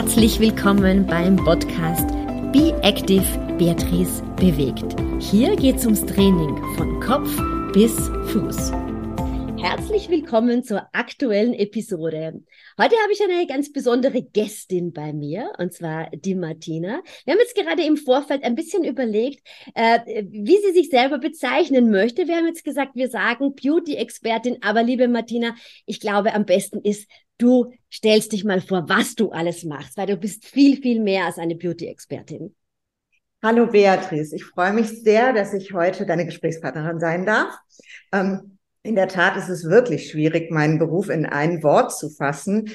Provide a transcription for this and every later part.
Herzlich willkommen beim Podcast Be Active Beatrice bewegt. Hier geht es ums Training von Kopf bis Fuß. Herzlich willkommen zur aktuellen Episode. Heute habe ich eine ganz besondere Gästin bei mir, und zwar die Martina. Wir haben jetzt gerade im Vorfeld ein bisschen überlegt, äh, wie sie sich selber bezeichnen möchte. Wir haben jetzt gesagt, wir sagen Beauty-Expertin, aber liebe Martina, ich glaube, am besten ist, du stellst dich mal vor, was du alles machst, weil du bist viel, viel mehr als eine Beauty-Expertin. Hallo Beatrice, ich freue mich sehr, dass ich heute deine Gesprächspartnerin sein darf. Ähm, in der Tat ist es wirklich schwierig, meinen Beruf in ein Wort zu fassen.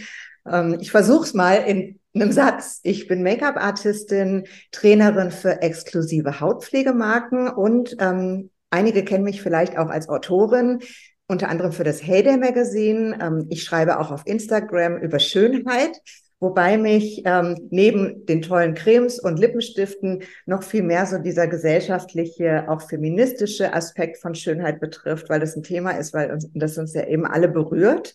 Ähm, ich versuche es mal in einem Satz. Ich bin Make-up-Artistin, Trainerin für exklusive Hautpflegemarken und ähm, einige kennen mich vielleicht auch als Autorin, unter anderem für das Heyday Magazine. Ähm, ich schreibe auch auf Instagram über Schönheit wobei mich ähm, neben den tollen Cremes und Lippenstiften noch viel mehr so dieser gesellschaftliche, auch feministische Aspekt von Schönheit betrifft, weil das ein Thema ist, weil uns, das uns ja eben alle berührt.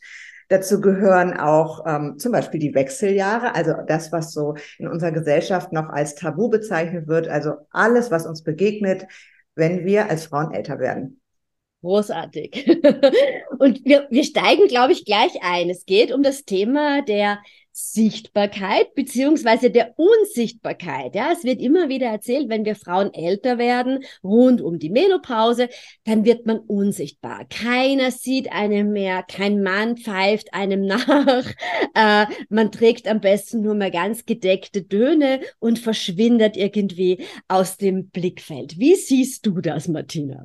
Dazu gehören auch ähm, zum Beispiel die Wechseljahre, also das, was so in unserer Gesellschaft noch als Tabu bezeichnet wird, also alles, was uns begegnet, wenn wir als Frauen älter werden. Großartig. Und wir, wir steigen, glaube ich, gleich ein. Es geht um das Thema der Sichtbarkeit beziehungsweise der Unsichtbarkeit. Ja, es wird immer wieder erzählt, wenn wir Frauen älter werden, rund um die Menopause, dann wird man unsichtbar. Keiner sieht einem mehr, kein Mann pfeift einem nach. Äh, man trägt am besten nur mehr ganz gedeckte Döne und verschwindet irgendwie aus dem Blickfeld. Wie siehst du das, Martina?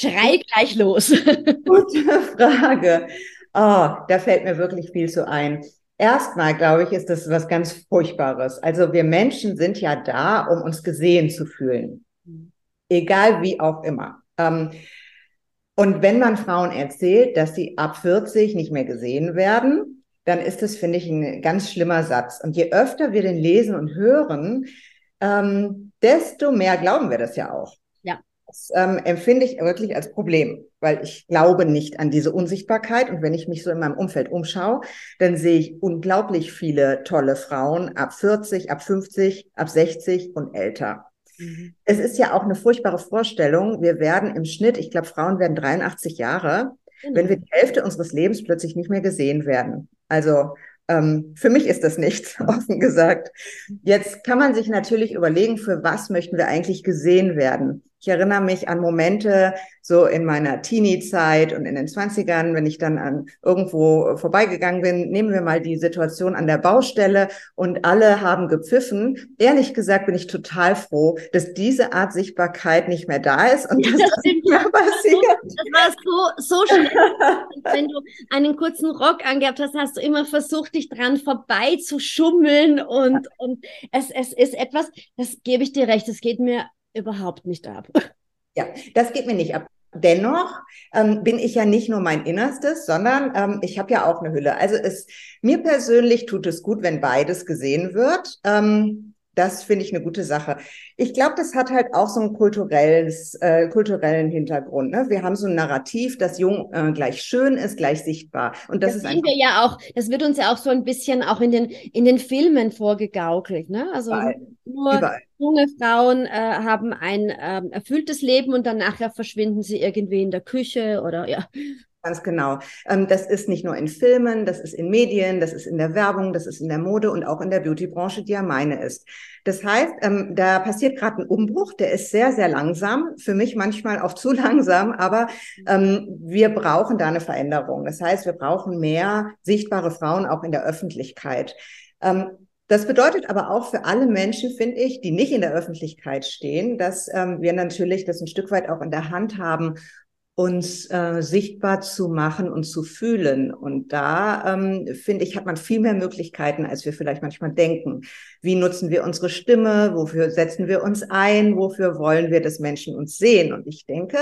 Schrei gleich los. Gute Frage. Oh, da fällt mir wirklich viel zu ein. Erstmal, glaube ich, ist das was ganz Furchtbares. Also wir Menschen sind ja da, um uns gesehen zu fühlen. Egal wie auch immer. Ähm, und wenn man Frauen erzählt, dass sie ab 40 nicht mehr gesehen werden, dann ist das, finde ich, ein ganz schlimmer Satz. Und je öfter wir den lesen und hören, ähm, desto mehr glauben wir das ja auch. Das ähm, empfinde ich wirklich als Problem, weil ich glaube nicht an diese Unsichtbarkeit. Und wenn ich mich so in meinem Umfeld umschaue, dann sehe ich unglaublich viele tolle Frauen ab 40, ab 50, ab 60 und älter. Mhm. Es ist ja auch eine furchtbare Vorstellung. Wir werden im Schnitt, ich glaube, Frauen werden 83 Jahre, mhm. wenn wir die Hälfte unseres Lebens plötzlich nicht mehr gesehen werden. Also ähm, für mich ist das nichts, offen gesagt. Jetzt kann man sich natürlich überlegen, für was möchten wir eigentlich gesehen werden. Ich erinnere mich an Momente so in meiner Teenie-Zeit und in den Zwanzigern, wenn ich dann an irgendwo vorbeigegangen bin. Nehmen wir mal die Situation an der Baustelle und alle haben gepfiffen. Ehrlich gesagt bin ich total froh, dass diese Art Sichtbarkeit nicht mehr da ist und dass das nicht mehr passiert. Das war so, so schnell. wenn du einen kurzen Rock angehabt hast, hast du immer versucht, dich dran vorbei zu schummeln und, und es, es ist etwas, das gebe ich dir recht, es geht mir überhaupt nicht ab. Ja, das geht mir nicht ab. Dennoch ähm, bin ich ja nicht nur mein Innerstes, sondern ähm, ich habe ja auch eine Hülle. Also es mir persönlich tut es gut, wenn beides gesehen wird. Ähm, das finde ich eine gute Sache. Ich glaube, das hat halt auch so einen kulturelles, äh, kulturellen Hintergrund. Ne? Wir haben so ein Narrativ, dass jung äh, gleich schön ist, gleich sichtbar. Und das, das ist sehen wir ja auch. Das wird uns ja auch so ein bisschen auch in den in den Filmen vorgegaukelt. Ne? Also Überall. nur Überall. Junge Frauen äh, haben ein ähm, erfülltes Leben und dann nachher verschwinden sie irgendwie in der Küche oder ja. Ganz genau. Ähm, das ist nicht nur in Filmen, das ist in Medien, das ist in der Werbung, das ist in der Mode und auch in der Beautybranche, die ja meine ist. Das heißt, ähm, da passiert gerade ein Umbruch, der ist sehr, sehr langsam, für mich manchmal auch zu langsam, aber ähm, wir brauchen da eine Veränderung. Das heißt, wir brauchen mehr sichtbare Frauen auch in der Öffentlichkeit. Das bedeutet aber auch für alle Menschen, finde ich, die nicht in der Öffentlichkeit stehen, dass ähm, wir natürlich das ein Stück weit auch in der Hand haben, uns äh, sichtbar zu machen und zu fühlen. Und da, ähm, finde ich, hat man viel mehr Möglichkeiten, als wir vielleicht manchmal denken. Wie nutzen wir unsere Stimme? Wofür setzen wir uns ein? Wofür wollen wir, dass Menschen uns sehen? Und ich denke,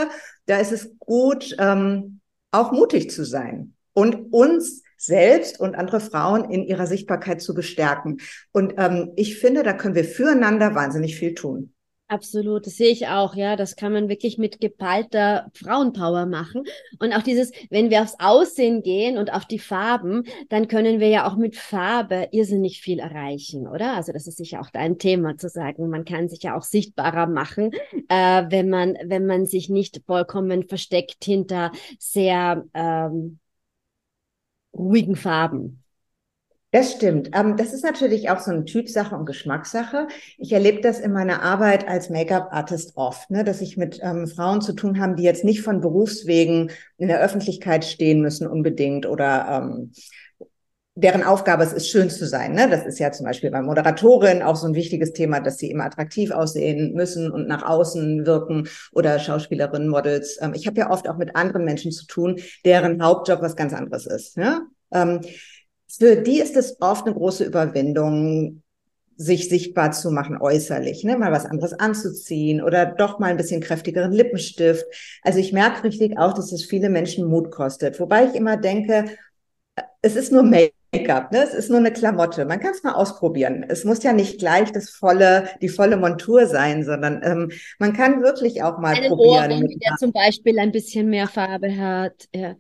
da ist es gut, ähm, auch mutig zu sein und uns selbst und andere Frauen in ihrer Sichtbarkeit zu bestärken. Und ähm, ich finde, da können wir füreinander wahnsinnig viel tun. Absolut, das sehe ich auch, ja. Das kann man wirklich mit geballter Frauenpower machen. Und auch dieses, wenn wir aufs Aussehen gehen und auf die Farben, dann können wir ja auch mit Farbe irrsinnig viel erreichen, oder? Also das ist sicher auch dein Thema zu sagen. Man kann sich ja auch sichtbarer machen, äh, wenn man, wenn man sich nicht vollkommen versteckt hinter sehr ähm, ruhigen Farben. Das stimmt. Ähm, das ist natürlich auch so eine Typsache und Geschmackssache. Ich erlebe das in meiner Arbeit als Make-up-Artist oft, ne, dass ich mit ähm, Frauen zu tun habe, die jetzt nicht von Berufswegen in der Öffentlichkeit stehen müssen unbedingt oder ähm, deren Aufgabe es ist, schön zu sein. Ne? Das ist ja zum Beispiel bei Moderatorin auch so ein wichtiges Thema, dass sie immer attraktiv aussehen müssen und nach außen wirken oder Schauspielerinnen, Models. Ähm, ich habe ja oft auch mit anderen Menschen zu tun, deren Hauptjob was ganz anderes ist. Ne? Ähm, für die ist es oft eine große Überwindung, sich sichtbar zu machen äußerlich, ne? mal was anderes anzuziehen oder doch mal ein bisschen kräftigeren Lippenstift. Also ich merke richtig auch, dass es viele Menschen Mut kostet. Wobei ich immer denke, es ist nur Make-up, ne? es ist nur eine Klamotte. Man kann es mal ausprobieren. Es muss ja nicht gleich das volle, die volle Montur sein, sondern ähm, man kann wirklich auch mal Einen probieren. Ohrring, der zum Beispiel ein bisschen mehr Farbe hat. Ja.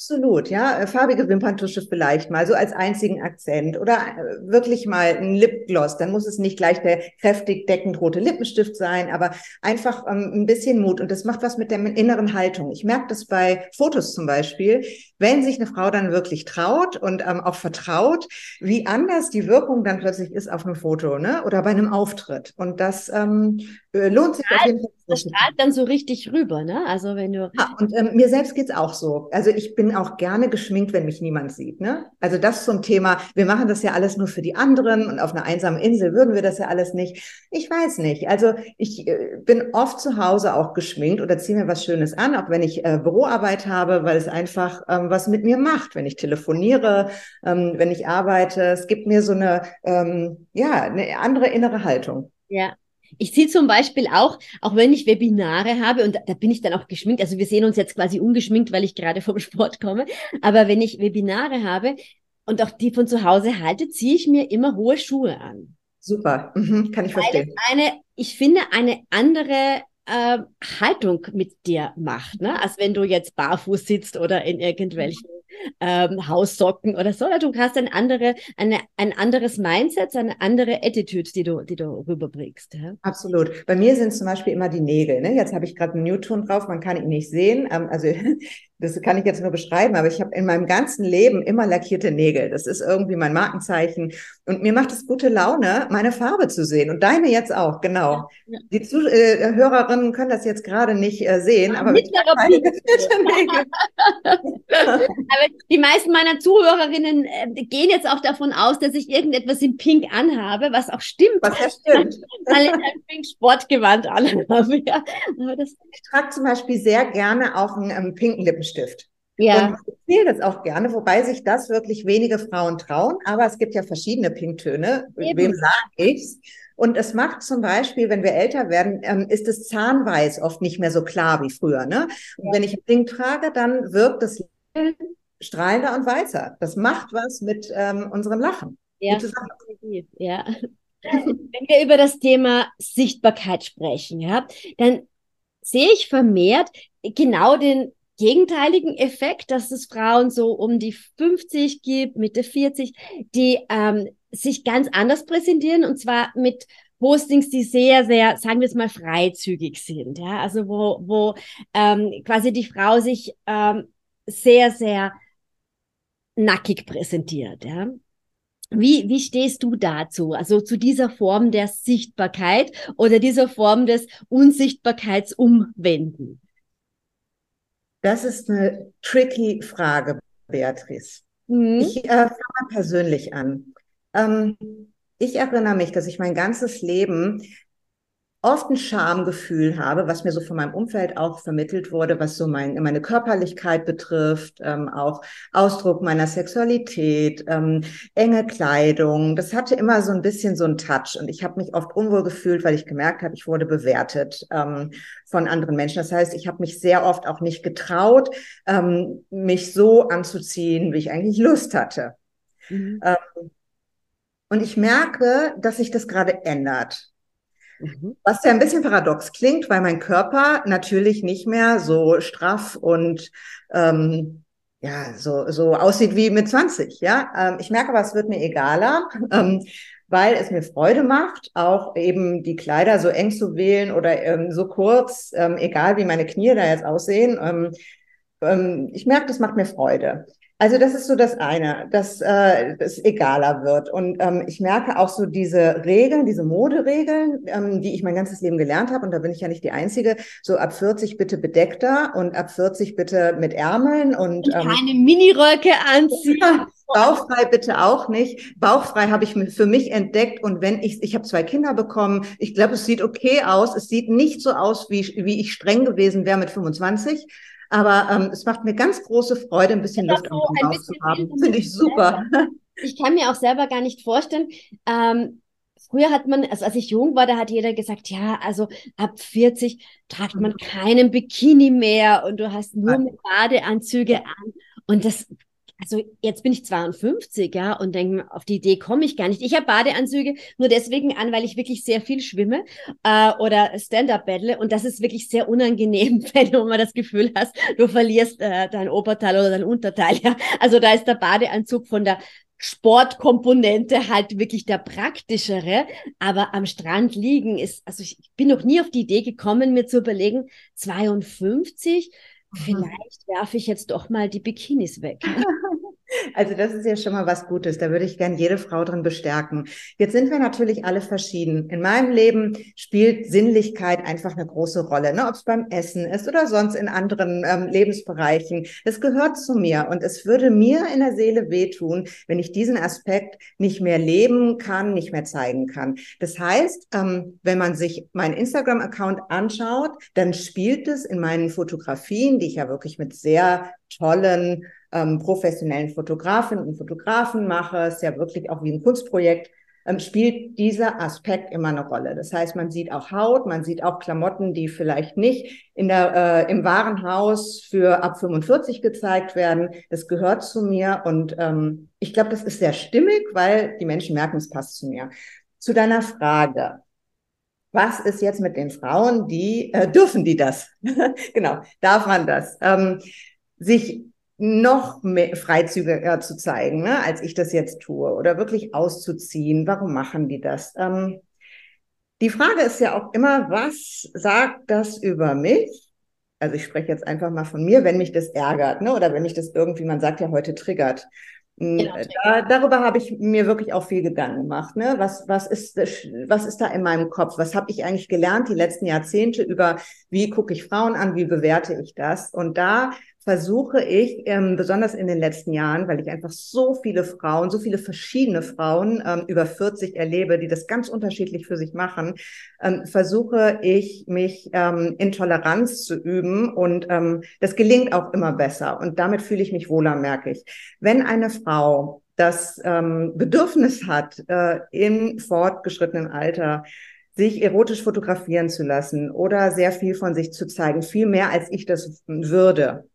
Absolut, ja. Äh, farbige Wimperntusche vielleicht mal, so als einzigen Akzent. Oder äh, wirklich mal ein Lipgloss. Dann muss es nicht gleich der kräftig deckend rote Lippenstift sein, aber einfach ähm, ein bisschen Mut. Und das macht was mit der inneren Haltung. Ich merke das bei Fotos zum Beispiel, wenn sich eine Frau dann wirklich traut und ähm, auch vertraut, wie anders die Wirkung dann plötzlich ist auf einem Foto, ne? Oder bei einem Auftritt. Und das ähm, äh, lohnt sich auf jeden Fall. Das strahlt dann so richtig rüber, ne? Also wenn du. Ja, und ähm, mir selbst geht's auch so. Also ich bin auch gerne geschminkt, wenn mich niemand sieht, ne? Also das zum Thema, wir machen das ja alles nur für die anderen und auf einer einsamen Insel würden wir das ja alles nicht. Ich weiß nicht. Also ich äh, bin oft zu Hause auch geschminkt oder ziehe mir was Schönes an, auch wenn ich äh, Büroarbeit habe, weil es einfach ähm, was mit mir macht, wenn ich telefoniere, ähm, wenn ich arbeite. Es gibt mir so eine, ähm, ja, eine andere innere Haltung. Ja, ich ziehe zum Beispiel auch, auch wenn ich Webinare habe, und da bin ich dann auch geschminkt, also wir sehen uns jetzt quasi ungeschminkt, weil ich gerade vom Sport komme, aber wenn ich Webinare habe und auch die von zu Hause halte, ziehe ich mir immer hohe Schuhe an. Super, mhm, kann ich verstehen. Eine, ich finde, eine andere äh, Haltung mit dir macht, ne? als wenn du jetzt barfuß sitzt oder in irgendwelchen ähm, Haussocken oder so. Du hast ein, andere, eine, ein anderes Mindset, eine andere Attitude, die du, die du rüberbringst. Ja? Absolut. Bei mir sind zum Beispiel immer die Nägel. Ne? Jetzt habe ich gerade einen Newton drauf, man kann ihn nicht sehen. Ähm, also das kann ich jetzt nur beschreiben, aber ich habe in meinem ganzen Leben immer lackierte Nägel. Das ist irgendwie mein Markenzeichen. Und mir macht es gute Laune, meine Farbe zu sehen. Und deine jetzt auch, genau. Ja. Die Zuhörerinnen äh, können das jetzt gerade nicht äh, sehen, aber Nägel. aber die meisten meiner Zuhörerinnen äh, gehen jetzt auch davon aus, dass ich irgendetwas in Pink anhabe, was auch stimmt. Was ja stimmt. Weil ich ein Pink Sportgewand anhabe. Ja. ich trage zum Beispiel sehr gerne auch einen ähm, pinken Lippenstift. Ja. Und ich empfehle das auch gerne, wobei sich das wirklich wenige Frauen trauen. Aber es gibt ja verschiedene Pinktöne. Eben. Wem sage ich's? Und es macht zum Beispiel, wenn wir älter werden, ähm, ist das Zahnweiß oft nicht mehr so klar wie früher. Ne? Und ja. wenn ich Pink trage, dann wirkt das strahlender und weißer. Das macht was mit ähm, unserem Lachen. Ja, ja. Wenn wir über das Thema Sichtbarkeit sprechen, ja, dann sehe ich vermehrt genau den gegenteiligen Effekt, dass es Frauen so um die 50 gibt, Mitte 40, die ähm, sich ganz anders präsentieren und zwar mit Postings, die sehr, sehr, sagen wir es mal, freizügig sind. Ja, also wo, wo ähm, quasi die Frau sich ähm, sehr, sehr nackig präsentiert. Ja? Wie, wie stehst du dazu? Also zu dieser Form der Sichtbarkeit oder dieser Form des Unsichtbarkeitsumwenden? Das ist eine tricky Frage, Beatrice. Mhm. Ich äh, fange mal persönlich an. Ähm, ich erinnere mich, dass ich mein ganzes Leben oft ein Schamgefühl habe, was mir so von meinem Umfeld auch vermittelt wurde, was so mein, meine Körperlichkeit betrifft, ähm, auch Ausdruck meiner Sexualität, ähm, enge Kleidung. Das hatte immer so ein bisschen so einen Touch und ich habe mich oft unwohl gefühlt, weil ich gemerkt habe, ich wurde bewertet ähm, von anderen Menschen. Das heißt, ich habe mich sehr oft auch nicht getraut, ähm, mich so anzuziehen, wie ich eigentlich Lust hatte. Mhm. Ähm, und ich merke, dass sich das gerade ändert. Mhm. Was ja ein bisschen paradox klingt, weil mein Körper natürlich nicht mehr so straff und ähm, ja, so, so aussieht wie mit 20, ja. Ähm, ich merke aber, es wird mir egaler, ähm, weil es mir Freude macht, auch eben die Kleider so eng zu wählen oder ähm, so kurz, ähm, egal wie meine Knie da jetzt aussehen. Ähm, ähm, ich merke, das macht mir Freude. Also das ist so das eine, dass äh, es egaler wird. Und ähm, ich merke auch so diese Regeln, diese Moderegeln, ähm, die ich mein ganzes Leben gelernt habe, und da bin ich ja nicht die Einzige, so ab 40 bitte bedeckter und ab 40 bitte mit Ärmeln und, und ähm, keine Miniröcke anziehen. Ja, Bauchfrei bitte auch nicht. Bauchfrei habe ich für mich entdeckt und wenn ich, ich habe zwei Kinder bekommen, ich glaube, es sieht okay aus. Es sieht nicht so aus, wie, wie ich streng gewesen wäre mit 25. Aber ähm, es macht mir ganz große Freude, ein bisschen Luft am Bauch zu haben. Finde ich super. Ich kann mir auch selber gar nicht vorstellen. Ähm, früher hat man, also als ich jung war, da hat jeder gesagt, ja, also ab 40 tragt man mhm. keinen Bikini mehr und du hast nur Badeanzüge an. Und das also jetzt bin ich 52, ja, und denke, auf die Idee komme ich gar nicht. Ich habe Badeanzüge nur deswegen an, weil ich wirklich sehr viel schwimme äh, oder Stand-up battle und das ist wirklich sehr unangenehm, wenn du mal das Gefühl hast, du verlierst äh, dein Oberteil oder dein Unterteil. Ja, also da ist der Badeanzug von der Sportkomponente halt wirklich der praktischere. Aber am Strand liegen ist, also ich bin noch nie auf die Idee gekommen, mir zu überlegen, 52 Vielleicht werfe ich jetzt doch mal die Bikinis weg. Also das ist ja schon mal was Gutes. Da würde ich gern jede Frau drin bestärken. Jetzt sind wir natürlich alle verschieden. In meinem Leben spielt Sinnlichkeit einfach eine große Rolle. Ne? Ob es beim Essen ist oder sonst in anderen ähm, Lebensbereichen. Es gehört zu mir und es würde mir in der Seele wehtun, wenn ich diesen Aspekt nicht mehr leben kann, nicht mehr zeigen kann. Das heißt, ähm, wenn man sich meinen Instagram-Account anschaut, dann spielt es in meinen Fotografien, die ich ja wirklich mit sehr tollen ähm, professionellen Fotografinnen und Fotografen mache, ist ja wirklich auch wie ein Kunstprojekt, ähm, spielt dieser Aspekt immer eine Rolle. Das heißt, man sieht auch Haut, man sieht auch Klamotten, die vielleicht nicht in der, äh, im Warenhaus für ab 45 gezeigt werden. Das gehört zu mir und ähm, ich glaube, das ist sehr stimmig, weil die Menschen merken, es passt zu mir. Zu deiner Frage. Was ist jetzt mit den Frauen, die äh, dürfen die das? genau, darf man das? Ähm, sich noch mehr freizügiger zu zeigen, ne, als ich das jetzt tue, oder wirklich auszuziehen. Warum machen die das? Ähm, die Frage ist ja auch immer, was sagt das über mich? Also ich spreche jetzt einfach mal von mir, wenn mich das ärgert, ne, oder wenn mich das irgendwie, man sagt ja heute triggert. Hm, genau, da, darüber habe ich mir wirklich auch viel Gedanken gemacht. Ne? Was, was, ist, was ist da in meinem Kopf? Was habe ich eigentlich gelernt die letzten Jahrzehnte über, wie gucke ich Frauen an, wie bewerte ich das? Und da versuche ich, ähm, besonders in den letzten Jahren, weil ich einfach so viele Frauen, so viele verschiedene Frauen ähm, über 40 erlebe, die das ganz unterschiedlich für sich machen, ähm, versuche ich, mich ähm, in Toleranz zu üben und ähm, das gelingt auch immer besser und damit fühle ich mich wohler, merke ich. Wenn eine Frau das ähm, Bedürfnis hat, äh, im fortgeschrittenen Alter sich erotisch fotografieren zu lassen oder sehr viel von sich zu zeigen, viel mehr als ich das würde,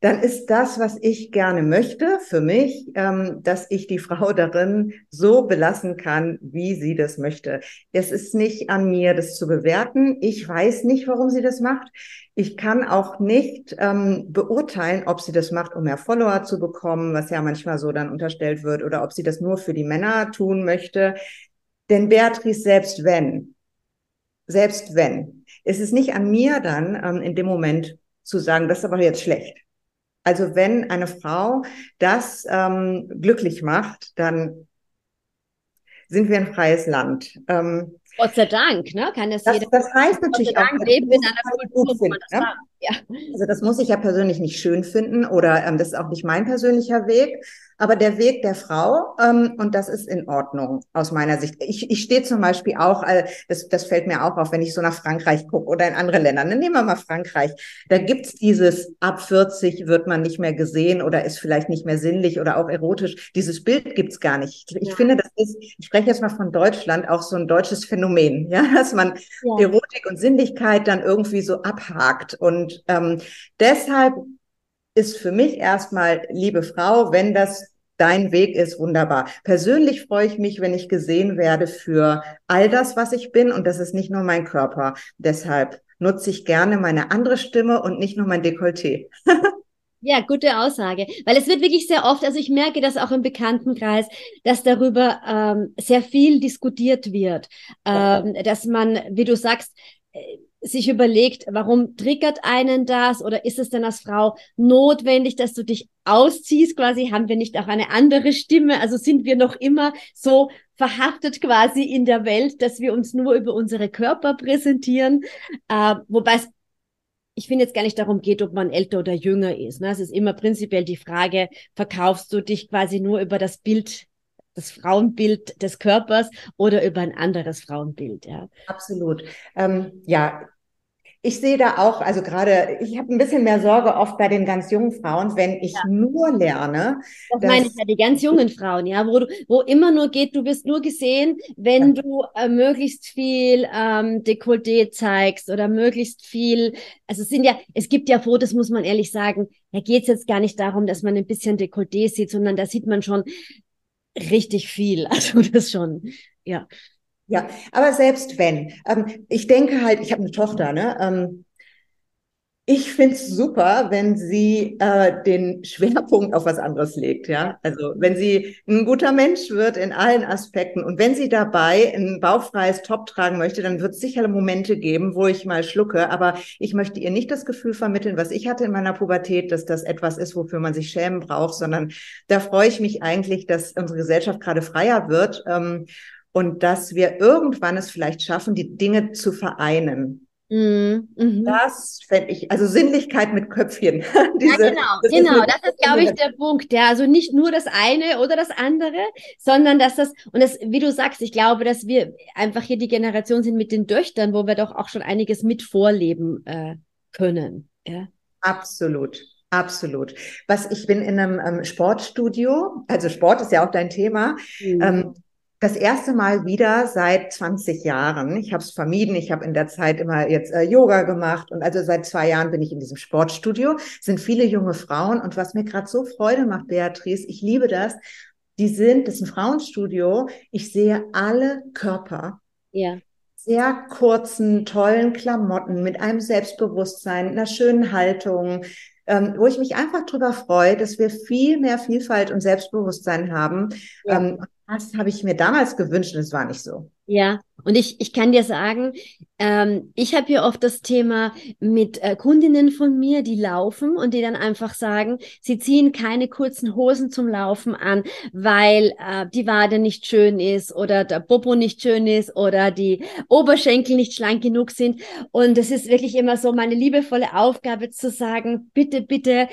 dann ist das, was ich gerne möchte für mich, ähm, dass ich die Frau darin so belassen kann, wie sie das möchte. Es ist nicht an mir, das zu bewerten. Ich weiß nicht, warum sie das macht. Ich kann auch nicht ähm, beurteilen, ob sie das macht, um mehr Follower zu bekommen, was ja manchmal so dann unterstellt wird, oder ob sie das nur für die Männer tun möchte. Denn Beatrice, selbst wenn, selbst wenn, ist es nicht an mir dann ähm, in dem Moment zu sagen, das ist aber jetzt schlecht also wenn eine Frau das ähm, glücklich macht, dann sind wir ein freies Land. Ähm, Gott sei Dank, ne? Kann das, das jeder. Das heißt natürlich Gott sei Dank auch, leben in einer Kultur, finden, ne? ja. Also das muss ich ja persönlich nicht schön finden oder ähm, das ist auch nicht mein persönlicher Weg aber der Weg der Frau, ähm, und das ist in Ordnung aus meiner Sicht. Ich, ich stehe zum Beispiel auch, äh, das, das fällt mir auch auf, wenn ich so nach Frankreich gucke oder in andere Länder. Dann nehmen wir mal Frankreich. Da gibt's dieses ab 40 wird man nicht mehr gesehen oder ist vielleicht nicht mehr sinnlich oder auch erotisch. Dieses Bild gibt's gar nicht. Ich ja. finde, das ist, ich spreche jetzt mal von Deutschland, auch so ein deutsches Phänomen, ja, dass man ja. Erotik und Sinnlichkeit dann irgendwie so abhakt. Und ähm, deshalb ist für mich erstmal, liebe Frau, wenn das dein Weg ist wunderbar. Persönlich freue ich mich, wenn ich gesehen werde für all das, was ich bin. Und das ist nicht nur mein Körper. Deshalb nutze ich gerne meine andere Stimme und nicht nur mein Dekolleté. Ja, gute Aussage. Weil es wird wirklich sehr oft, also ich merke das auch im Bekanntenkreis, dass darüber ähm, sehr viel diskutiert wird. Ähm, dass man, wie du sagst, äh, sich überlegt, warum triggert einen das oder ist es denn als Frau notwendig, dass du dich ausziehst quasi? Haben wir nicht auch eine andere Stimme? Also sind wir noch immer so verhaftet quasi in der Welt, dass wir uns nur über unsere Körper präsentieren? Äh, wobei es ich finde jetzt gar nicht darum geht, ob man älter oder jünger ist. Ne? Es ist immer prinzipiell die Frage, verkaufst du dich quasi nur über das Bild, das Frauenbild des Körpers oder über ein anderes Frauenbild? Ja? Absolut. Ähm, ja, ich sehe da auch, also gerade, ich habe ein bisschen mehr Sorge oft bei den ganz jungen Frauen, wenn ich ja. nur lerne. Das meine ich ja, die ganz jungen Frauen, ja, wo du, wo immer nur geht, du wirst nur gesehen, wenn ja. du äh, möglichst viel ähm, Dekolleté zeigst oder möglichst viel, also es sind ja, es gibt ja Fotos, muss man ehrlich sagen, da geht es jetzt gar nicht darum, dass man ein bisschen Dekolleté sieht, sondern da sieht man schon richtig viel. Also das schon, ja. Ja, aber selbst wenn, ähm, ich denke halt, ich habe eine Tochter, ne? Ähm, ich finde es super, wenn sie äh, den Schwerpunkt auf was anderes legt, ja. Also wenn sie ein guter Mensch wird in allen Aspekten und wenn sie dabei ein bauchfreies Top tragen möchte, dann wird es sicher Momente geben, wo ich mal schlucke. Aber ich möchte ihr nicht das Gefühl vermitteln, was ich hatte in meiner Pubertät, dass das etwas ist, wofür man sich schämen braucht, sondern da freue ich mich eigentlich, dass unsere Gesellschaft gerade freier wird. Ähm, und dass wir irgendwann es vielleicht schaffen, die Dinge zu vereinen. Mhm. mhm. Das fände ich, also Sinnlichkeit mit Köpfchen. Diese, ja, genau, das genau. Ist das ist, glaube ich, der Punkt. Ja, also nicht nur das eine oder das andere, sondern dass das, und das, wie du sagst, ich glaube, dass wir einfach hier die Generation sind mit den Töchtern, wo wir doch auch schon einiges mit vorleben äh, können. Ja. Absolut. Absolut. Was ich bin in einem ähm, Sportstudio, also Sport ist ja auch dein Thema. Mhm. Ähm, das erste Mal wieder seit 20 Jahren. Ich habe es vermieden. Ich habe in der Zeit immer jetzt äh, Yoga gemacht und also seit zwei Jahren bin ich in diesem Sportstudio. Es sind viele junge Frauen und was mir gerade so Freude macht, Beatrice, ich liebe das. Die sind, das ist ein Frauenstudio. Ich sehe alle Körper. Ja. Sehr kurzen, tollen Klamotten mit einem Selbstbewusstsein, einer schönen Haltung, ähm, wo ich mich einfach drüber freue, dass wir viel mehr Vielfalt und Selbstbewusstsein haben. Ja. Ähm, das habe ich mir damals gewünscht und es war nicht so. Ja, und ich, ich kann dir sagen, ähm, ich habe hier oft das Thema mit äh, Kundinnen von mir, die laufen und die dann einfach sagen, sie ziehen keine kurzen Hosen zum Laufen an, weil äh, die Wade nicht schön ist oder der Popo nicht schön ist oder die Oberschenkel nicht schlank genug sind. Und es ist wirklich immer so meine liebevolle Aufgabe zu sagen, bitte, bitte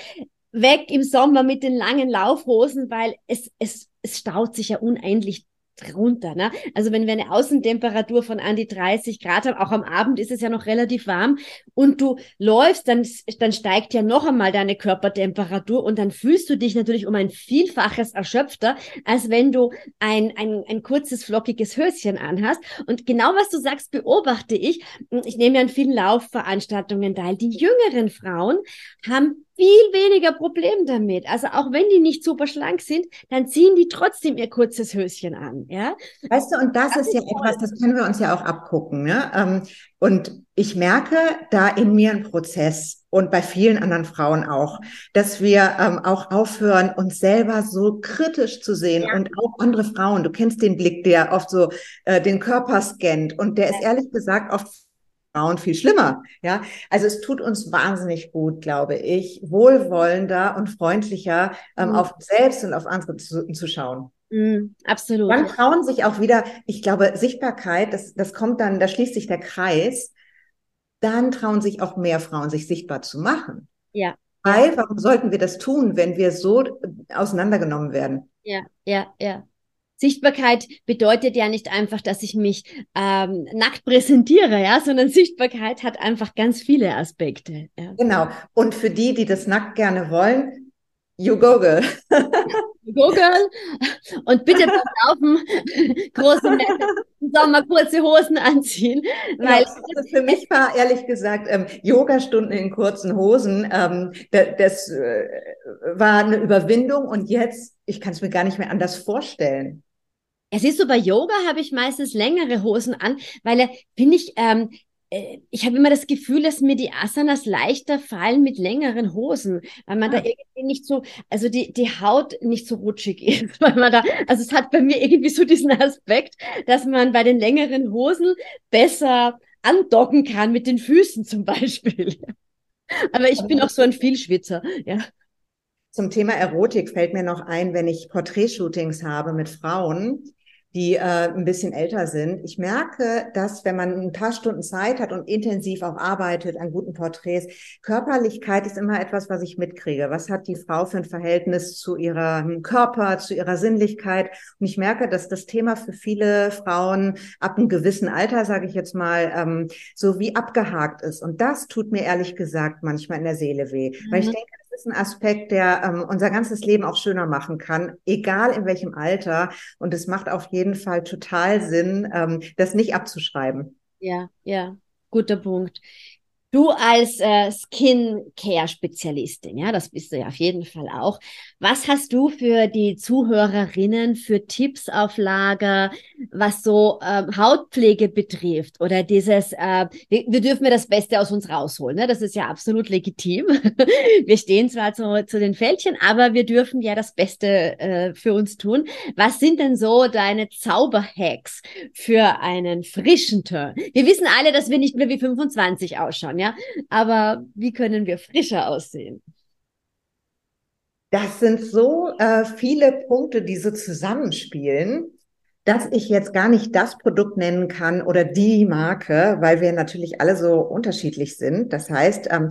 weg im Sommer mit den langen Laufhosen, weil es, es, es staut sich ja unendlich drunter. Ne? Also wenn wir eine Außentemperatur von an die 30 Grad haben, auch am Abend ist es ja noch relativ warm und du läufst, dann, dann steigt ja noch einmal deine Körpertemperatur und dann fühlst du dich natürlich um ein Vielfaches erschöpfter, als wenn du ein, ein, ein kurzes, flockiges Höschen anhast. Und genau was du sagst, beobachte ich. Ich nehme ja an vielen Laufveranstaltungen teil. Die jüngeren Frauen haben viel weniger Problem damit. Also auch wenn die nicht super schlank sind, dann ziehen die trotzdem ihr kurzes Höschen an, ja. Weißt du, und das, das ist, ja toll. etwas, das können wir uns ja auch abgucken, ne? Ähm, und ich merke da in mir einen Prozess und bei vielen anderen Frauen auch, dass wir ähm, auch aufhören, uns selber so kritisch zu sehen ja. und auch andere Frauen. Du kennst den Blick, der oft so äh, den Körper scannt und der ist ehrlich gesagt oft Frauen viel schlimmer. Ja, also es tut uns wahnsinnig gut, glaube ich, wohlwollender und freundlicher ähm, mhm. auf selbst und auf andere zu, zu schauen. Mhm, absolut. Dann trauen sich auch wieder, ich glaube, Sichtbarkeit, das, das kommt dann, da schließt sich der Kreis. Dann trauen sich auch mehr Frauen, sich sichtbar zu machen. Ja. Weil, warum sollten wir das tun, wenn wir so auseinandergenommen werden? Ja, ja, ja. Sichtbarkeit bedeutet ja nicht einfach, dass ich mich ähm, nackt präsentiere, ja, sondern Sichtbarkeit hat einfach ganz viele Aspekte. Ja. Genau. Und für die, die das nackt gerne wollen, You go, girl. go, girl. Und bitte beim Laufen große im Sommer kurze Hosen anziehen. Weil ja, also für mich war ehrlich gesagt ähm, Yoga-Stunden in kurzen Hosen, ähm, das, das äh, war eine Überwindung und jetzt, ich kann es mir gar nicht mehr anders vorstellen. Es ist so, bei Yoga habe ich meistens längere Hosen an, weil, finde ich, ähm, äh, ich habe immer das Gefühl, dass mir die Asanas leichter fallen mit längeren Hosen, weil man ah. da irgendwie nicht so, also die, die Haut nicht so rutschig ist, weil man da, also es hat bei mir irgendwie so diesen Aspekt, dass man bei den längeren Hosen besser andocken kann mit den Füßen zum Beispiel. Aber ich bin auch so ein Vielschwitzer, ja. Zum Thema Erotik fällt mir noch ein, wenn ich Porträtshootings habe mit Frauen, die äh, ein bisschen älter sind. Ich merke, dass wenn man ein paar Stunden Zeit hat und intensiv auch arbeitet an guten Porträts, Körperlichkeit ist immer etwas, was ich mitkriege. Was hat die Frau für ein Verhältnis zu ihrem Körper, zu ihrer Sinnlichkeit? Und ich merke, dass das Thema für viele Frauen ab einem gewissen Alter, sage ich jetzt mal, ähm, so wie abgehakt ist. Und das tut mir ehrlich gesagt manchmal in der Seele weh, mhm. weil ich mhm. denke, ist ein Aspekt, der ähm, unser ganzes Leben auch schöner machen kann, egal in welchem Alter. Und es macht auf jeden Fall total Sinn, ähm, das nicht abzuschreiben. Ja, ja, guter Punkt. Du als äh, Skincare-Spezialistin, ja, das bist du ja auf jeden Fall auch. Was hast du für die Zuhörerinnen für Tipps auf Lager, was so äh, Hautpflege betrifft oder dieses, äh, wir, wir, dürfen ja das Beste aus uns rausholen, ne? das ist ja absolut legitim. wir stehen zwar zu, zu den Fältchen, aber wir dürfen ja das Beste äh, für uns tun. Was sind denn so deine Zauberhacks für einen frischen Turn? Wir wissen alle, dass wir nicht mehr wie 25 ausschauen ja. Aber wie können wir frischer aussehen? Das sind so äh, viele Punkte, die so zusammenspielen, dass ich jetzt gar nicht das Produkt nennen kann oder die Marke, weil wir natürlich alle so unterschiedlich sind. Das heißt, ähm,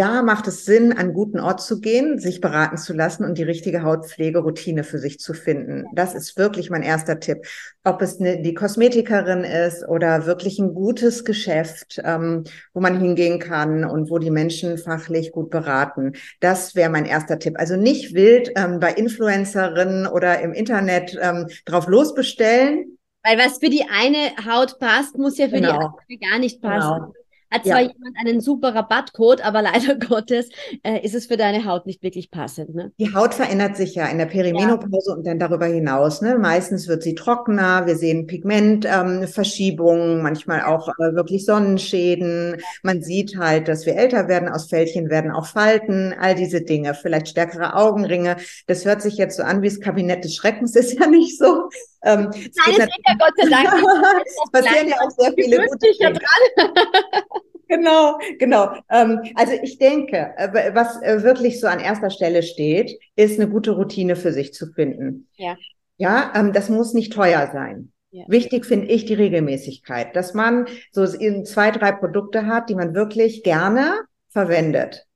da macht es Sinn, an einen guten Ort zu gehen, sich beraten zu lassen und die richtige Hautpflegeroutine für sich zu finden. Das ist wirklich mein erster Tipp. Ob es eine, die Kosmetikerin ist oder wirklich ein gutes Geschäft, ähm, wo man hingehen kann und wo die Menschen fachlich gut beraten. Das wäre mein erster Tipp. Also nicht wild ähm, bei Influencerinnen oder im Internet ähm, drauf losbestellen, weil was für die eine Haut passt, muss ja für genau. die andere gar nicht passen. Genau. Hat zwar ja. jemand einen super Rabattcode, aber leider Gottes äh, ist es für deine Haut nicht wirklich passend. Ne? Die Haut verändert sich ja in der Perimenopause ja. und dann darüber hinaus. Ne? Meistens wird sie trockener, wir sehen Pigmentverschiebungen, ähm, manchmal auch äh, wirklich Sonnenschäden. Man sieht halt, dass wir älter werden, aus Fältchen werden auch Falten, all diese Dinge, vielleicht stärkere Augenringe. Das hört sich jetzt so an wie das Kabinett des Schreckens, ist ja nicht so. Ähm, Nein, es geht ja Gott sei Dank. es passieren ja auch sehr viele gute Dinge. genau, genau. Ähm, also ich denke, äh, was äh, wirklich so an erster Stelle steht, ist eine gute Routine für sich zu finden. Ja. Ja, ähm, das muss nicht teuer sein. Ja. Wichtig finde ich die Regelmäßigkeit, dass man so zwei, drei Produkte hat, die man wirklich gerne verwendet.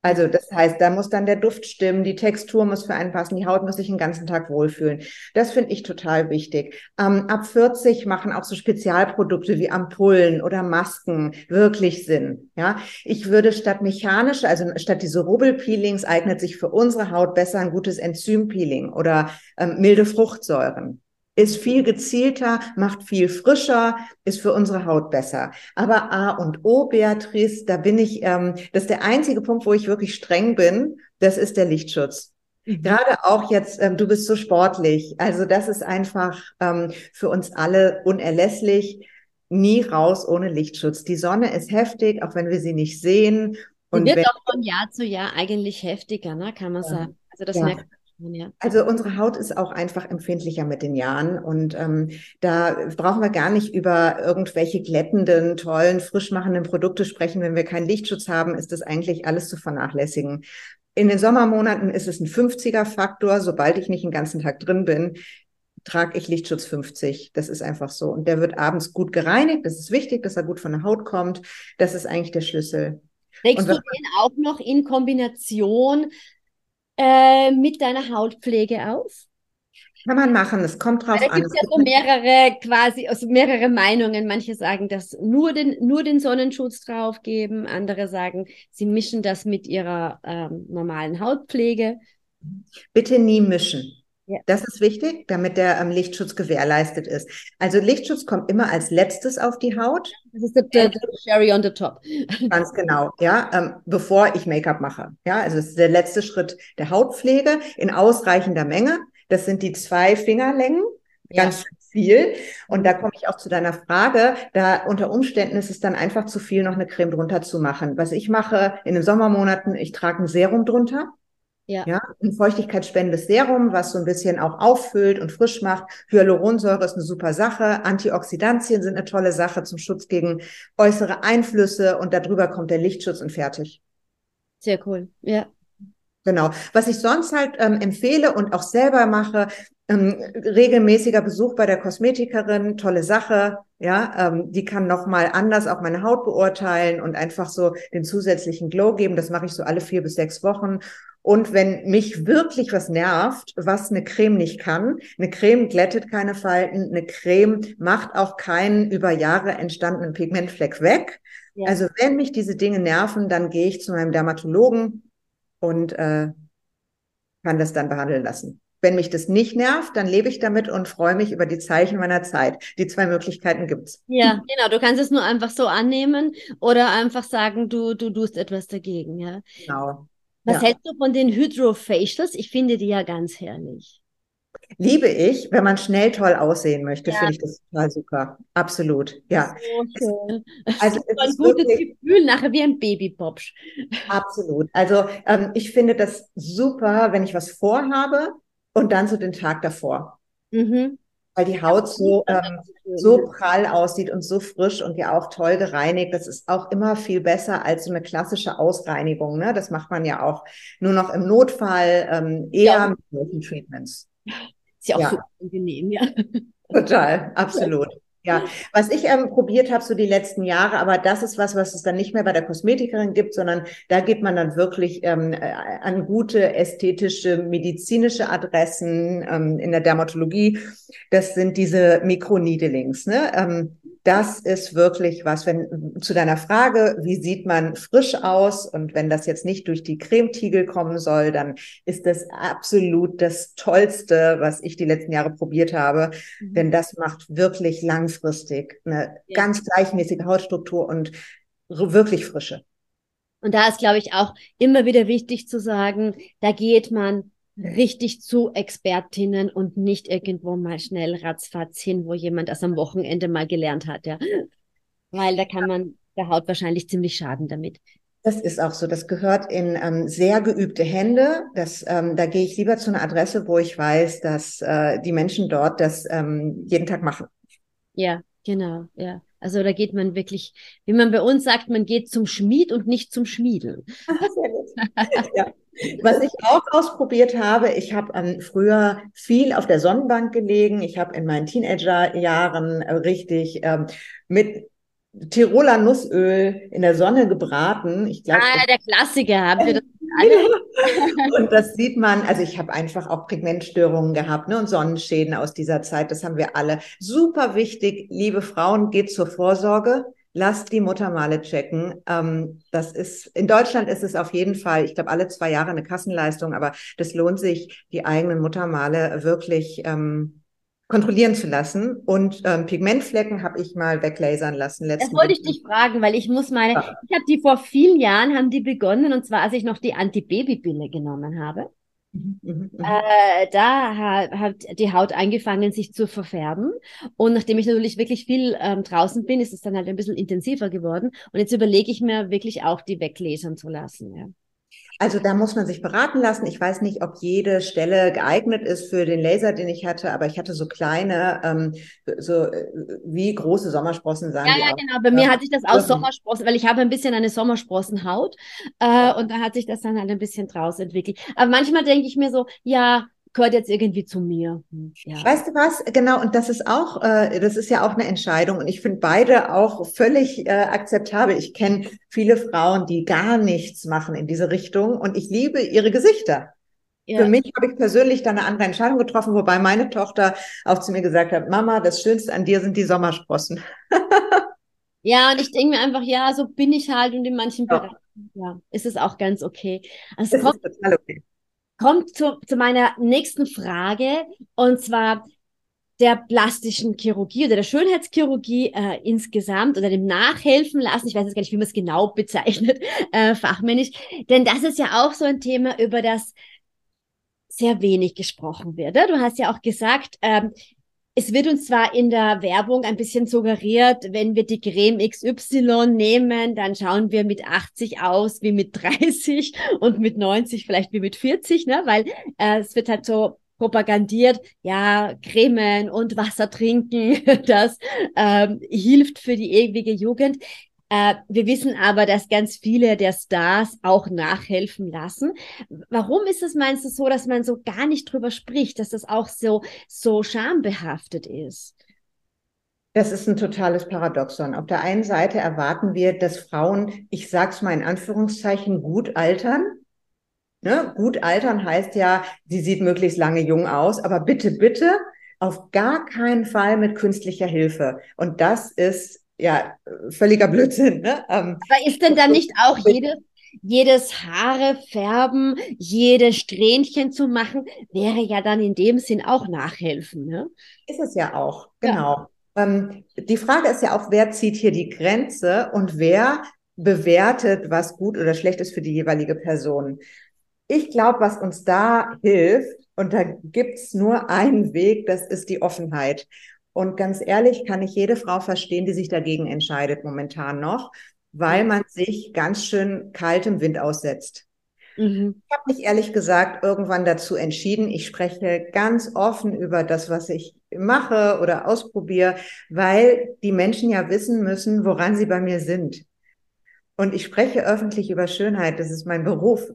Also das heißt, da muss dann der Duft stimmen, die Textur muss für einen passen, die Haut muss sich den ganzen Tag wohlfühlen. Das finde ich total wichtig. Ähm, ab 40 machen auch so Spezialprodukte wie Ampullen oder Masken wirklich Sinn. Ja, ich würde statt mechanische, also statt diese Rubbelpeelings eignet sich für unsere Haut besser ein gutes Enzympeeling oder ähm, milde Fruchtsäuren ist viel gezielter, macht viel frischer, ist für unsere Haut besser. Aber A und O, Beatrice, da bin ich, ähm, das ist der einzige Punkt, wo ich wirklich streng bin, das ist der Lichtschutz. Mhm. Gerade auch jetzt, ähm, du bist so sportlich. Also das ist einfach ähm, für uns alle unerlässlich. Nie raus ohne Lichtschutz. Die Sonne ist heftig, auch wenn wir sie nicht sehen. Und sie wird auch von Jahr zu Jahr eigentlich heftiger, ne? kann man ja. sagen. Also das ja. merkt ja. Also unsere Haut ist auch einfach empfindlicher mit den Jahren und ähm, da brauchen wir gar nicht über irgendwelche glättenden, tollen, frischmachenden Produkte sprechen. Wenn wir keinen Lichtschutz haben, ist das eigentlich alles zu vernachlässigen. In den Sommermonaten ist es ein 50er Faktor. Sobald ich nicht den ganzen Tag drin bin, trage ich Lichtschutz 50. Das ist einfach so. Und der wird abends gut gereinigt. Das ist wichtig, dass er gut von der Haut kommt. Das ist eigentlich der Schlüssel. Trägst du den auch noch in Kombination äh, mit deiner Hautpflege auf? Kann man machen, es kommt drauf an. Da gibt ja so mehrere quasi, also mehrere Meinungen. Manche sagen, dass nur den, nur den Sonnenschutz draufgeben, andere sagen, sie mischen das mit ihrer ähm, normalen Hautpflege. Bitte nie mischen. Ja. Das ist wichtig, damit der ähm, Lichtschutz gewährleistet ist. Also Lichtschutz kommt immer als letztes auf die Haut. Das ist der, Sherry on the top. Ganz genau, ja, ähm, bevor ich Make-up mache. Ja, also es ist der letzte Schritt der Hautpflege in ausreichender Menge. Das sind die zwei Fingerlängen, ganz ja. viel. Und da komme ich auch zu deiner Frage. Da unter Umständen ist es dann einfach zu viel, noch eine Creme drunter zu machen. Was ich mache in den Sommermonaten, ich trage ein Serum drunter. Ja. ja, ein feuchtigkeitsspendendes Serum, was so ein bisschen auch auffüllt und frisch macht. Hyaluronsäure ist eine super Sache. Antioxidantien sind eine tolle Sache zum Schutz gegen äußere Einflüsse und darüber kommt der Lichtschutz und fertig. Sehr cool. Ja. Genau. Was ich sonst halt ähm, empfehle und auch selber mache, ähm, regelmäßiger Besuch bei der Kosmetikerin, tolle Sache. Ja, ähm, die kann noch mal anders auch meine Haut beurteilen und einfach so den zusätzlichen Glow geben. Das mache ich so alle vier bis sechs Wochen. Und wenn mich wirklich was nervt, was eine Creme nicht kann, eine Creme glättet keine Falten, eine Creme macht auch keinen über Jahre entstandenen Pigmentfleck weg. Ja. Also wenn mich diese Dinge nerven, dann gehe ich zu meinem Dermatologen und äh, kann das dann behandeln lassen. Wenn mich das nicht nervt, dann lebe ich damit und freue mich über die Zeichen meiner Zeit. Die zwei Möglichkeiten gibt's. Ja, genau. Du kannst es nur einfach so annehmen oder einfach sagen, du, du tust etwas dagegen. Ja. Genau. Was ja. hältst du von den Hydrofacials? Ich finde die ja ganz herrlich. Liebe ich, wenn man schnell toll aussehen möchte, ja. finde ich das total super. Absolut, ja. So schön. Also es ist ein gutes wirklich, Gefühl, nachher wie ein Babypopsch. Absolut. Also ähm, ich finde das super, wenn ich was vorhabe und dann so den Tag davor. Mhm. Weil die Haut so, ähm, so prall aussieht und so frisch und ja auch toll gereinigt. Das ist auch immer viel besser als so eine klassische Ausreinigung. Ne? Das macht man ja auch nur noch im Notfall ähm, eher ja. mit solchen Treatments. Ist ja auch ja. so angenehm, ja. Total, absolut. Ja, was ich ähm, probiert habe so die letzten Jahre, aber das ist was, was es dann nicht mehr bei der Kosmetikerin gibt, sondern da geht man dann wirklich ähm, äh, an gute ästhetische, medizinische Adressen ähm, in der Dermatologie. Das sind diese Mikroneedlings. Ne? Ähm, das ist wirklich was, wenn zu deiner Frage, wie sieht man frisch aus? Und wenn das jetzt nicht durch die Cremetiegel kommen soll, dann ist das absolut das Tollste, was ich die letzten Jahre probiert habe. Mhm. Denn das macht wirklich langfristig eine ja. ganz gleichmäßige Hautstruktur und wirklich frische. Und da ist, glaube ich, auch immer wieder wichtig zu sagen, da geht man richtig zu Expertinnen und nicht irgendwo mal schnell ratzfatz hin, wo jemand das am Wochenende mal gelernt hat, ja. Weil da kann man der Haut wahrscheinlich ziemlich schaden damit. Das ist auch so. Das gehört in ähm, sehr geübte Hände. Das, ähm, da gehe ich lieber zu einer Adresse, wo ich weiß, dass äh, die Menschen dort das ähm, jeden Tag machen. Ja, genau, ja. Also da geht man wirklich, wie man bei uns sagt, man geht zum Schmied und nicht zum gut. ja. Was ich auch ausprobiert habe, ich habe ähm, früher viel auf der Sonnenbank gelegen. Ich habe in meinen Teenagerjahren äh, richtig ähm, mit Tiroler Nussöl in der Sonne gebraten. Ich glaub, ah, der Klassiker, haben wir das? und das sieht man, also ich habe einfach auch Pigmentstörungen gehabt ne, und Sonnenschäden aus dieser Zeit, das haben wir alle. Super wichtig, liebe Frauen, geht zur Vorsorge lasst die Muttermale checken. Ähm, das ist, in Deutschland ist es auf jeden Fall, ich glaube, alle zwei Jahre eine Kassenleistung, aber das lohnt sich, die eigenen Muttermale wirklich ähm, kontrollieren zu lassen. Und ähm, Pigmentflecken habe ich mal weglasern lassen. Das wollte ich dich fragen, weil ich muss meine, ja. ich habe die vor vielen Jahren, haben die begonnen, und zwar als ich noch die Antibabypille genommen habe. Mhm, mhm, mhm. Äh, da hat, hat, die Haut angefangen, sich zu verfärben. Und nachdem ich natürlich wirklich viel ähm, draußen bin, ist es dann halt ein bisschen intensiver geworden. Und jetzt überlege ich mir wirklich auch, die weglesern zu lassen. Ja. Also da muss man sich beraten lassen. Ich weiß nicht, ob jede Stelle geeignet ist für den Laser, den ich hatte, aber ich hatte so kleine, ähm, so äh, wie große Sommersprossen sagen. Ja, ja, genau. Bei mir hat sich das aus Sommersprossen, weil ich habe ein bisschen eine Sommersprossenhaut äh, und da hat sich das dann halt ein bisschen draus entwickelt. Aber manchmal denke ich mir so, ja, gehört jetzt irgendwie zu mir. Hm, ja. Weißt du was? Genau, und das ist auch, äh, das ist ja auch eine Entscheidung. Und ich finde beide auch völlig äh, akzeptabel. Ich kenne viele Frauen, die gar nichts machen in diese Richtung und ich liebe ihre Gesichter. Ja. Für mich habe ich persönlich da eine andere Entscheidung getroffen, wobei meine Tochter auch zu mir gesagt hat, Mama, das Schönste an dir sind die Sommersprossen. ja, und ich denke mir einfach, ja, so bin ich halt und in manchen ja. Bereichen ja, ist es auch ganz okay. Also es kommt, total okay kommt zu, zu meiner nächsten Frage und zwar der plastischen Chirurgie oder der Schönheitschirurgie äh, insgesamt oder dem Nachhelfen lassen. Ich weiß jetzt gar nicht, wie man es genau bezeichnet, äh, fachmännisch. Denn das ist ja auch so ein Thema, über das sehr wenig gesprochen wird. Du hast ja auch gesagt, ähm, es wird uns zwar in der Werbung ein bisschen suggeriert, wenn wir die Creme XY nehmen, dann schauen wir mit 80 aus wie mit 30 und mit 90 vielleicht wie mit 40, ne? weil äh, es wird halt so propagandiert, ja, Cremen und Wasser trinken, das ähm, hilft für die ewige Jugend. Äh, wir wissen aber, dass ganz viele der Stars auch nachhelfen lassen. Warum ist es, meinst du, so, dass man so gar nicht drüber spricht, dass das auch so, so schambehaftet ist? Das ist ein totales Paradoxon. Auf der einen Seite erwarten wir, dass Frauen, ich sag's mal in Anführungszeichen, gut altern. Ne? Gut altern heißt ja, sie sieht möglichst lange jung aus, aber bitte, bitte, auf gar keinen Fall mit künstlicher Hilfe. Und das ist ja, völliger Blödsinn. Ne? Ähm, Aber ist denn dann nicht auch jedes, jedes Haare färben, jedes Strähnchen zu machen, wäre ja dann in dem Sinn auch nachhelfen. Ne? Ist es ja auch, genau. Ja. Ähm, die Frage ist ja auch, wer zieht hier die Grenze und wer bewertet, was gut oder schlecht ist für die jeweilige Person. Ich glaube, was uns da hilft, und da gibt's nur einen Weg, das ist die Offenheit. Und ganz ehrlich kann ich jede Frau verstehen, die sich dagegen entscheidet momentan noch, weil man sich ganz schön kaltem Wind aussetzt. Mhm. Ich habe mich ehrlich gesagt irgendwann dazu entschieden, ich spreche ganz offen über das, was ich mache oder ausprobiere, weil die Menschen ja wissen müssen, woran sie bei mir sind. Und ich spreche öffentlich über Schönheit, das ist mein Beruf.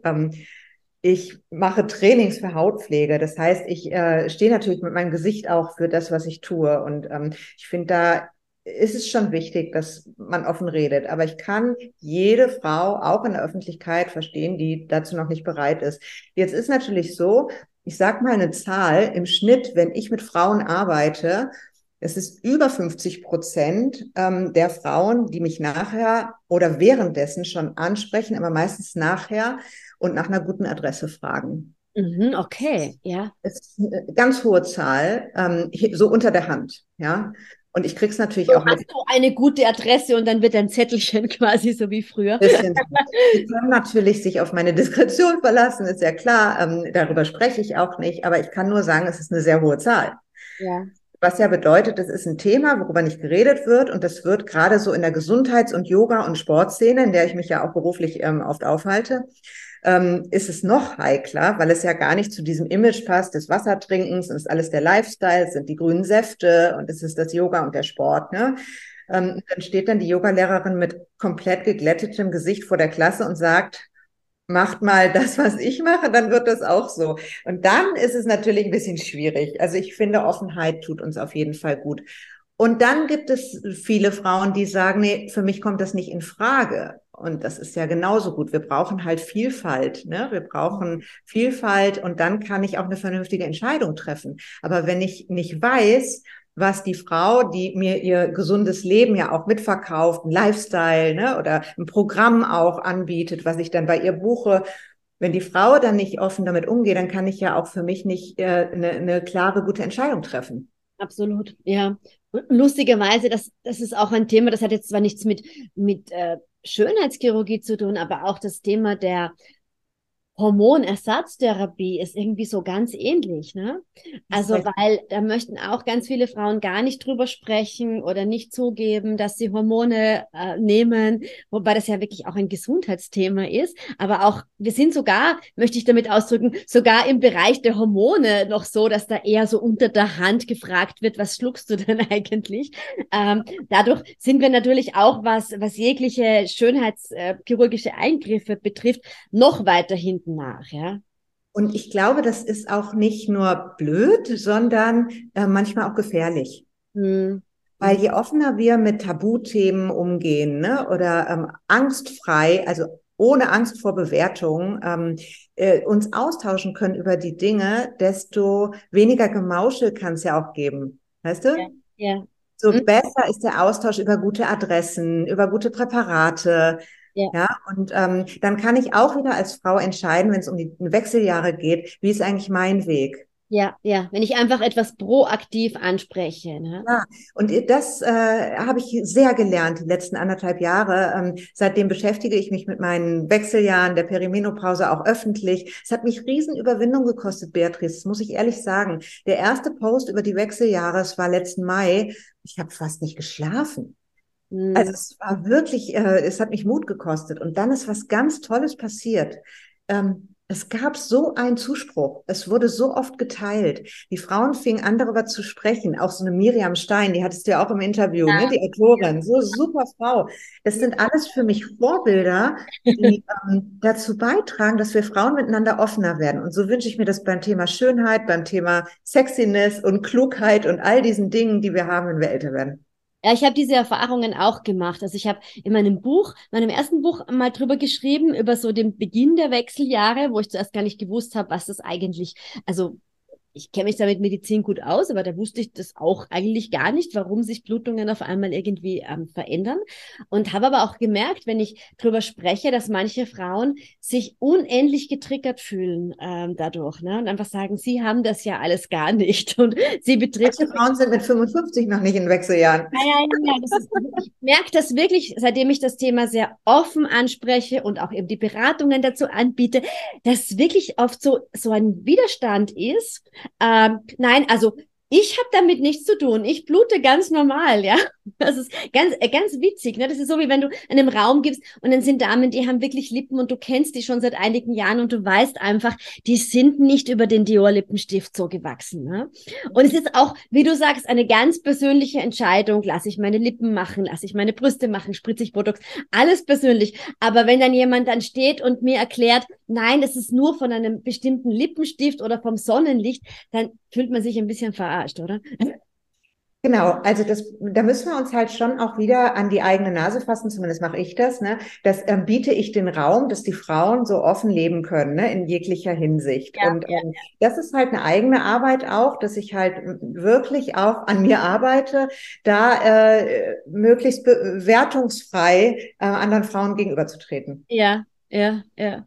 Ich mache Trainings für Hautpflege. Das heißt, ich äh, stehe natürlich mit meinem Gesicht auch für das, was ich tue. Und ähm, ich finde, da ist es schon wichtig, dass man offen redet. Aber ich kann jede Frau auch in der Öffentlichkeit verstehen, die dazu noch nicht bereit ist. Jetzt ist natürlich so, ich sag mal eine Zahl, im Schnitt, wenn ich mit Frauen arbeite, es ist über 50 Prozent ähm, der Frauen, die mich nachher oder währenddessen schon ansprechen, aber meistens nachher und nach einer guten Adresse fragen. Mhm, okay, ja. Das ist eine ganz hohe Zahl, ähm, so unter der Hand, ja. Und ich krieg's natürlich so, auch hast mit. du eine gute Adresse und dann wird ein Zettelchen quasi so wie früher. Sie können natürlich sich auf meine Diskretion verlassen, ist ja klar. Ähm, darüber spreche ich auch nicht, aber ich kann nur sagen, es ist eine sehr hohe Zahl. Ja. Was ja bedeutet, es ist ein Thema, worüber nicht geredet wird. Und das wird gerade so in der Gesundheits- und Yoga- und Sportszene, in der ich mich ja auch beruflich ähm, oft aufhalte, ähm, ist es noch heikler, weil es ja gar nicht zu diesem Image passt des Wassertrinkens und ist alles der Lifestyle, es sind die grünen Säfte und es ist das Yoga und der Sport. Ne? Ähm, dann steht dann die Yogalehrerin mit komplett geglättetem Gesicht vor der Klasse und sagt, macht mal das, was ich mache, dann wird das auch so. Und dann ist es natürlich ein bisschen schwierig. Also ich finde, Offenheit tut uns auf jeden Fall gut. Und dann gibt es viele Frauen, die sagen, nee, für mich kommt das nicht in Frage. Und das ist ja genauso gut. Wir brauchen halt Vielfalt. Ne? Wir brauchen Vielfalt und dann kann ich auch eine vernünftige Entscheidung treffen. Aber wenn ich nicht weiß, was die Frau, die mir ihr gesundes Leben ja auch mitverkauft, ein Lifestyle ne, oder ein Programm auch anbietet, was ich dann bei ihr buche, wenn die Frau dann nicht offen damit umgeht, dann kann ich ja auch für mich nicht äh, eine, eine klare, gute Entscheidung treffen. Absolut, ja. Lustigerweise, das, das ist auch ein Thema, das hat jetzt zwar nichts mit, mit äh, Schönheitschirurgie zu tun, aber auch das Thema der Hormonersatztherapie ist irgendwie so ganz ähnlich, ne? Also, weil da möchten auch ganz viele Frauen gar nicht drüber sprechen oder nicht zugeben, dass sie Hormone äh, nehmen, wobei das ja wirklich auch ein Gesundheitsthema ist. Aber auch, wir sind sogar, möchte ich damit ausdrücken, sogar im Bereich der Hormone noch so, dass da eher so unter der Hand gefragt wird, was schluckst du denn eigentlich? Ähm, dadurch sind wir natürlich auch, was, was jegliche schönheitschirurgische äh, Eingriffe betrifft, noch weiterhin hinten nach, ja. Und ich glaube, das ist auch nicht nur blöd, sondern äh, manchmal auch gefährlich. Hm. Weil je offener wir mit Tabuthemen umgehen ne, oder ähm, angstfrei, also ohne Angst vor Bewertung, ähm, äh, uns austauschen können über die Dinge, desto weniger Gemauschel kann es ja auch geben. Weißt du? Ja. ja. So mhm. besser ist der Austausch über gute Adressen, über gute Präparate, Ja. ja und ähm, dann kann ich auch wieder als Frau entscheiden, wenn es um die Wechseljahre geht, wie ist eigentlich mein Weg? Ja, ja, wenn ich einfach etwas proaktiv anspreche. Ne? Ja, und das äh, habe ich sehr gelernt die letzten anderthalb Jahre. Ähm, seitdem beschäftige ich mich mit meinen Wechseljahren, der Perimenopause auch öffentlich. Es hat mich Riesenüberwindung gekostet, Beatrice, das muss ich ehrlich sagen. Der erste Post über die Wechseljahre, es war letzten Mai, ich habe fast nicht geschlafen. Also es war wirklich, äh, es hat mich Mut gekostet. Und dann ist was ganz Tolles passiert. Ähm, es gab so einen Zuspruch. Es wurde so oft geteilt. Die Frauen fingen an, darüber zu sprechen. Auch so eine Miriam Stein, die hattest du ja auch im Interview, ja. ne? die Autorin. So super Frau. Das sind alles für mich Vorbilder, die ähm, dazu beitragen, dass wir Frauen miteinander offener werden. Und so wünsche ich mir das beim Thema Schönheit, beim Thema Sexiness und Klugheit und all diesen Dingen, die wir haben, wenn wir älter werden. Ja, ich habe diese Erfahrungen auch gemacht. Also ich habe in meinem Buch, meinem ersten Buch mal drüber geschrieben, über so den Beginn der Wechseljahre, wo ich zuerst gar nicht gewusst habe, was das eigentlich, also ich kenne mich da mit Medizin gut aus, aber da wusste ich das auch eigentlich gar nicht, warum sich Blutungen auf einmal irgendwie ähm, verändern. Und habe aber auch gemerkt, wenn ich darüber spreche, dass manche Frauen sich unendlich getriggert fühlen ähm, dadurch. Ne? Und einfach sagen, sie haben das ja alles gar nicht. Und sie betrifft. Manche Frauen sind mit 55 noch nicht in Wechseljahren. Ja, ja, ja. Ist, ich merke das wirklich, seitdem ich das Thema sehr offen anspreche und auch eben die Beratungen dazu anbiete, dass wirklich oft so, so ein Widerstand ist ähm, nein, also ich habe damit nichts zu tun. Ich blute ganz normal, ja. Das ist ganz, äh, ganz witzig. Ne? Das ist so, wie wenn du in einem Raum gibst und dann sind Damen, die haben wirklich Lippen und du kennst die schon seit einigen Jahren und du weißt einfach, die sind nicht über den Dior-Lippenstift so gewachsen. Ne? Und es ist auch, wie du sagst, eine ganz persönliche Entscheidung. Lass ich meine Lippen machen, lass ich meine Brüste machen, spritze ich Botox, alles persönlich. Aber wenn dann jemand dann steht und mir erklärt, nein, es ist nur von einem bestimmten Lippenstift oder vom Sonnenlicht, dann fühlt man sich ein bisschen verarscht, oder? Genau, also das, da müssen wir uns halt schon auch wieder an die eigene Nase fassen, zumindest mache ich das. Ne? Das ähm, biete ich den Raum, dass die Frauen so offen leben können, ne? in jeglicher Hinsicht. Ja, und ähm, das ist halt eine eigene Arbeit auch, dass ich halt wirklich auch an mir arbeite, da äh, möglichst bewertungsfrei äh, anderen Frauen gegenüberzutreten. Ja, ja, ja.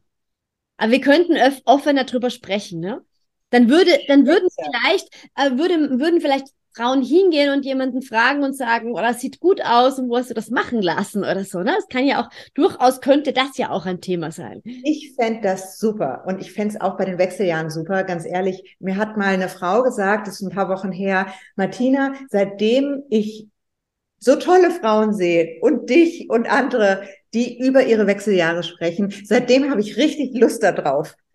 Aber wir könnten offener drüber sprechen, ne? Dann würde, dann würden vielleicht, äh, würde, würden vielleicht Frauen hingehen und jemanden fragen und sagen, oh, das sieht gut aus und wo hast du das machen lassen oder so. Ne? Das kann ja auch, durchaus könnte das ja auch ein Thema sein. Ich fände das super und ich fände es auch bei den Wechseljahren super, ganz ehrlich. Mir hat mal eine Frau gesagt, das ist ein paar Wochen her, Martina, seitdem ich so tolle Frauen sehe und dich und andere, die über ihre Wechseljahre sprechen, seitdem habe ich richtig Lust darauf.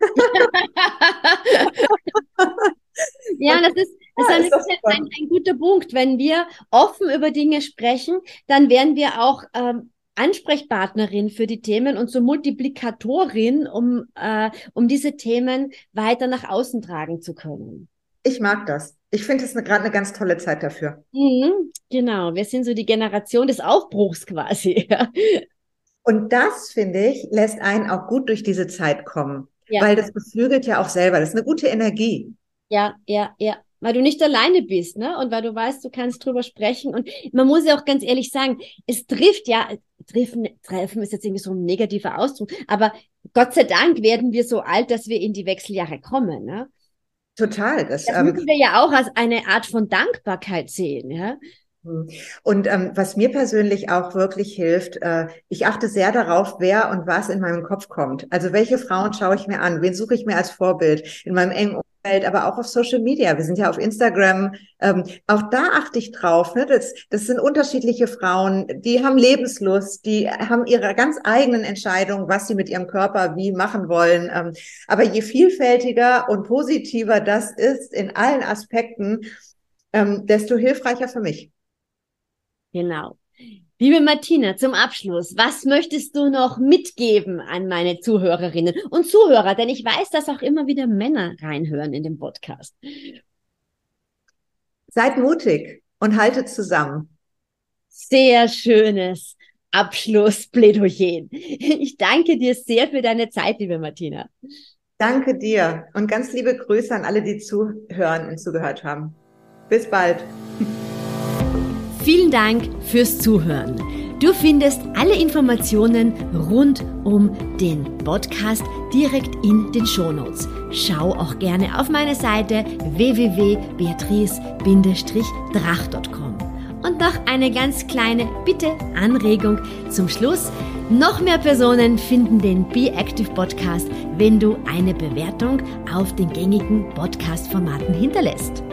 ja, das ist, das ja, ist, ist ein, ein, guter Punkt. Wenn wir offen über Dinge sprechen, dann werden wir auch ähm, Ansprechpartnerin für die Themen und so Multiplikatorin, um, äh, um diese Themen weiter nach außen tragen zu können. Ich mag das. Ich finde es gerade eine ganz tolle Zeit dafür. Mhm, genau, wir sind so die Generation des Aufbruchs quasi. Und das, finde ich, lässt einen auch gut durch diese Zeit kommen, ja. weil das beflügelt ja auch selber. Das ist eine gute Energie. Ja, ja, ja weil du nicht alleine bist, ne? Und weil du weißt, du kannst drüber sprechen. Und man muss ja auch ganz ehrlich sagen, es trifft ja, treffen, treffen ist jetzt irgendwie so ein negativer Ausdruck, aber Gott sei Dank werden wir so alt, dass wir in die Wechseljahre kommen, ne? Total. Das, das müssen ähm, wir ja auch als eine Art von Dankbarkeit sehen, ja. Und ähm, was mir persönlich auch wirklich hilft, äh, ich achte sehr darauf, wer und was in meinem Kopf kommt. Also welche Frauen schaue ich mir an? Wen suche ich mir als Vorbild in meinem engen Umfeld, aber auch auf Social Media. Wir sind ja auf Instagram. Ähm, auch da achte ich drauf. Ne? Das, das sind unterschiedliche Frauen, die haben Lebenslust, die haben ihre ganz eigenen Entscheidungen, was sie mit ihrem Körper wie machen wollen. Ähm, aber je vielfältiger und positiver das ist in allen Aspekten, ähm, desto hilfreicher für mich. Genau. Liebe Martina, zum Abschluss, was möchtest du noch mitgeben an meine Zuhörerinnen und Zuhörer? Denn ich weiß, dass auch immer wieder Männer reinhören in den Podcast. Seid mutig und haltet zusammen. Sehr schönes Abschlussplädoyer. Ich danke dir sehr für deine Zeit, liebe Martina. Danke dir und ganz liebe Grüße an alle, die zuhören und zugehört haben. Bis bald. Vielen Dank fürs Zuhören. Du findest alle Informationen rund um den Podcast direkt in den Shownotes. Schau auch gerne auf meine Seite www.beatrice-drach.com. Und noch eine ganz kleine Bitte, Anregung zum Schluss. Noch mehr Personen finden den Be Active Podcast, wenn du eine Bewertung auf den gängigen Podcast-Formaten hinterlässt.